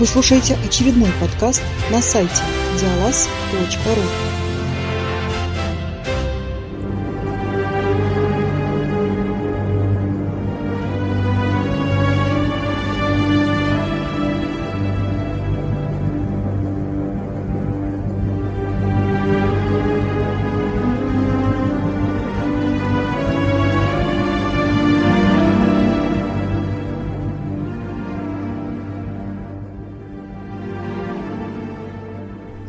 Вы слушаете очередной подкаст на сайте диалаз.ру.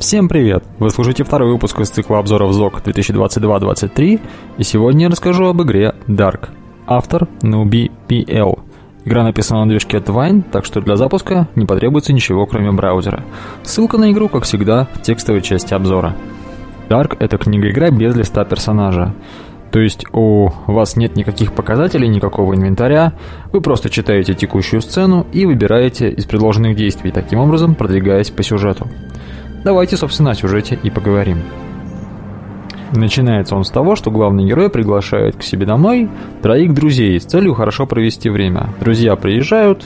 Всем привет! Вы слушаете второй выпуск из цикла обзоров ЗОК 2022-23, и сегодня я расскажу об игре Dark. Автор Nubi PL. Игра написана на движке Twine, так что для запуска не потребуется ничего кроме браузера. Ссылка на игру, как всегда, в текстовой части обзора. Dark — это книга-игра без листа персонажа. То есть у вас нет никаких показателей, никакого инвентаря, вы просто читаете текущую сцену и выбираете из предложенных действий, таким образом продвигаясь по сюжету. Давайте, собственно, о сюжете и поговорим. Начинается он с того, что главный герой приглашает к себе домой троих друзей с целью хорошо провести время. Друзья приезжают,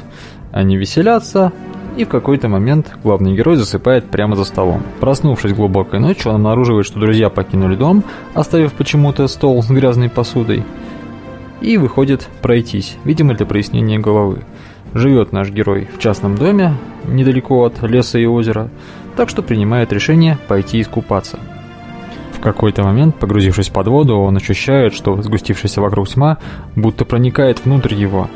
они веселятся, и в какой-то момент главный герой засыпает прямо за столом. Проснувшись глубокой ночью, он обнаруживает, что друзья покинули дом, оставив почему-то стол с грязной посудой, и выходит пройтись, видимо для прояснения головы. Живет наш герой в частном доме, недалеко от леса и озера, так что принимает решение пойти искупаться. В какой-то момент, погрузившись под воду, он ощущает, что сгустившаяся вокруг тьма будто проникает внутрь его.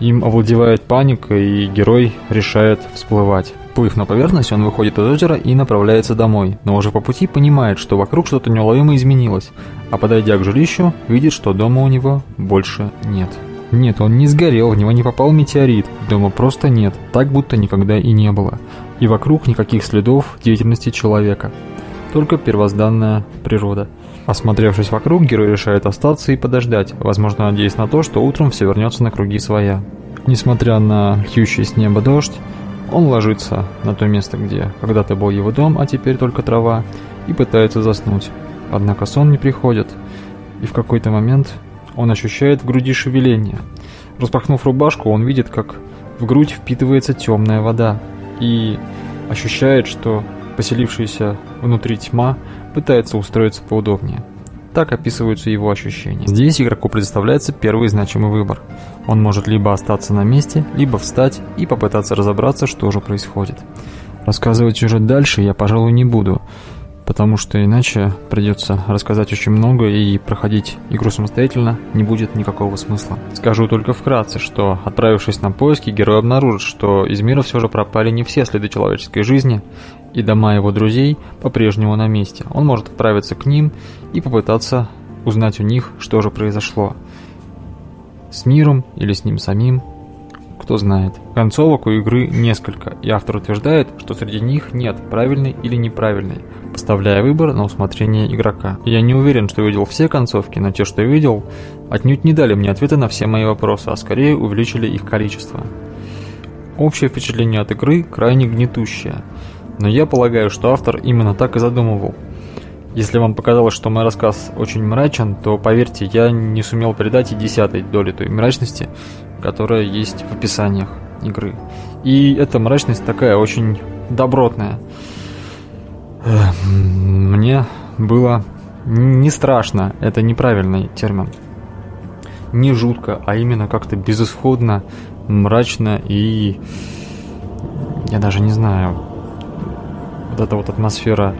Им овладевает паника, и герой решает всплывать. Плыв на поверхность, он выходит из озера и направляется домой, но уже по пути понимает, что вокруг что-то неуловимо изменилось, а подойдя к жилищу, видит, что дома у него больше нет. Нет, он не сгорел, в него не попал метеорит. Дома просто нет, так будто никогда и не было. И вокруг никаких следов деятельности человека. Только первозданная природа. Осмотревшись вокруг, герой решает остаться и подождать, возможно, надеясь на то, что утром все вернется на круги своя. Несмотря на льющий с неба дождь, он ложится на то место, где когда-то был его дом, а теперь только трава, и пытается заснуть. Однако сон не приходит, и в какой-то момент он ощущает в груди шевеление. Распахнув рубашку, он видит, как в грудь впитывается темная вода и ощущает, что поселившаяся внутри тьма пытается устроиться поудобнее. Так описываются его ощущения. Здесь игроку предоставляется первый значимый выбор. Он может либо остаться на месте, либо встать и попытаться разобраться, что же происходит. Рассказывать сюжет дальше я, пожалуй, не буду, потому что иначе придется рассказать очень много и проходить игру самостоятельно не будет никакого смысла. Скажу только вкратце, что отправившись на поиски, герой обнаружит, что из мира все же пропали не все следы человеческой жизни, и дома его друзей по-прежнему на месте. Он может отправиться к ним и попытаться узнать у них, что же произошло. С миром или с ним самим, кто знает. Концовок у игры несколько, и автор утверждает, что среди них нет правильной или неправильной, поставляя выбор на усмотрение игрока. Я не уверен, что видел все концовки, но те, что видел, отнюдь не дали мне ответы на все мои вопросы, а скорее увеличили их количество. Общее впечатление от игры крайне гнетущее, но я полагаю, что автор именно так и задумывал. Если вам показалось, что мой рассказ очень мрачен, то поверьте, я не сумел передать и десятой доли той мрачности, которая есть в описаниях игры. И эта мрачность такая очень добротная. Мне было не страшно, это неправильный термин. Не жутко, а именно как-то безысходно, мрачно и... Я даже не знаю. Вот эта вот атмосфера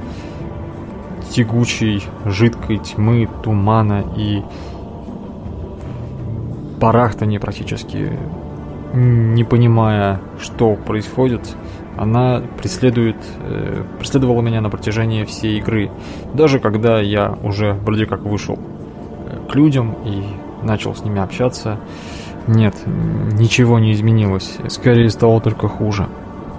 тягучей, жидкой тьмы, тумана и барахтания практически, не понимая, что происходит, она преследует, э, преследовала меня на протяжении всей игры. Даже когда я уже вроде как вышел э, к людям и начал с ними общаться, нет, ничего не изменилось, скорее стало только хуже.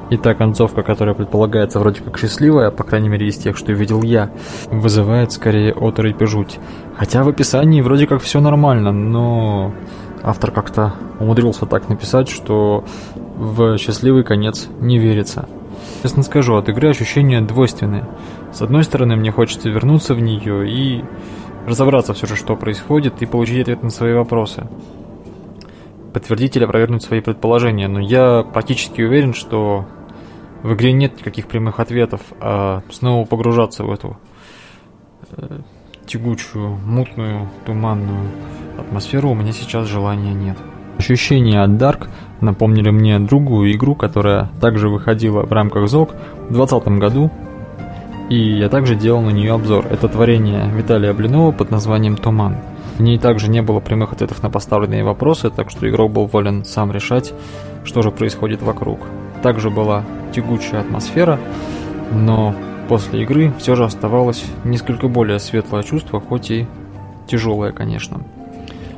И та концовка, которая предполагается вроде как счастливая, по крайней мере из тех, что видел я, вызывает скорее оторопь и жуть. Хотя в описании вроде как все нормально, но автор как-то умудрился так написать, что в счастливый конец не верится. Честно скажу, от игры ощущения двойственные. С одной стороны, мне хочется вернуться в нее и разобраться все же, что происходит, и получить ответ на свои вопросы. Подтвердить или опровергнуть свои предположения, но я практически уверен, что в игре нет никаких прямых ответов, а снова погружаться в эту э, тягучую, мутную, туманную атмосферу у меня сейчас желания нет. Ощущения от Dark напомнили мне другую игру, которая также выходила в рамках ЗОГ в 2020 году, и я также делал на нее обзор. Это творение Виталия Блинова под названием «Туман». В ней также не было прямых ответов на поставленные вопросы, так что игрок был волен сам решать, что же происходит вокруг. Также была тягучая атмосфера, но после игры все же оставалось несколько более светлое чувство, хоть и тяжелое, конечно.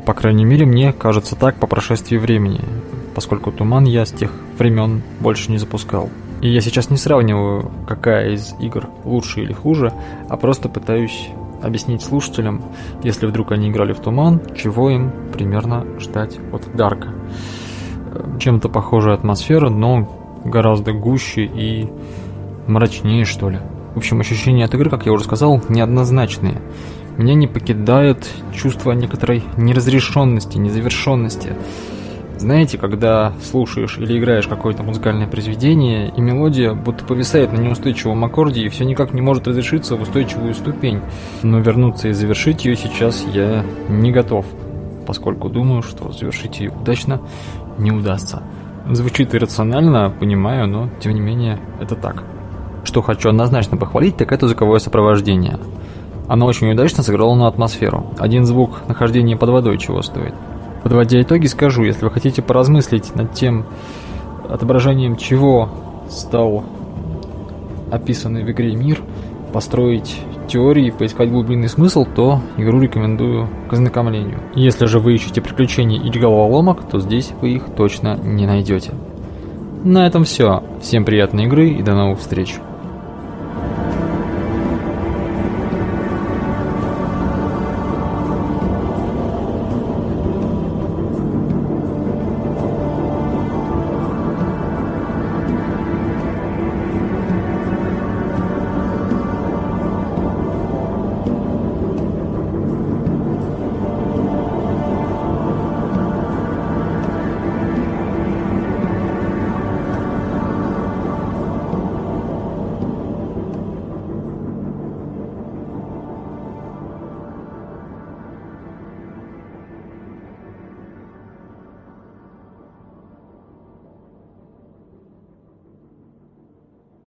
По крайней мере, мне кажется так по прошествии времени, поскольку туман я с тех времен больше не запускал. И я сейчас не сравниваю, какая из игр лучше или хуже, а просто пытаюсь объяснить слушателям, если вдруг они играли в Туман, чего им примерно ждать от Дарка. Чем-то похожая атмосфера, но гораздо гуще и мрачнее, что ли. В общем, ощущения от игры, как я уже сказал, неоднозначные. Меня не покидает чувство некоторой неразрешенности, незавершенности. Знаете, когда слушаешь или играешь какое-то музыкальное произведение, и мелодия будто повисает на неустойчивом аккорде и все никак не может разрешиться в устойчивую ступень. Но вернуться и завершить ее сейчас я не готов, поскольку думаю, что завершить ее удачно не удастся. Звучит иррационально, понимаю, но тем не менее это так. Что хочу однозначно похвалить, так это звуковое сопровождение. Оно очень удачно сыграло на атмосферу. Один звук нахождения под водой чего стоит. Подводя итоги, скажу, если вы хотите поразмыслить над тем, отображением чего стал описанный в игре мир, построить теории, поискать глубинный смысл, то игру рекомендую к ознакомлению. Если же вы ищете приключений и головоломок, то здесь вы их точно не найдете. На этом все. Всем приятной игры и до новых встреч.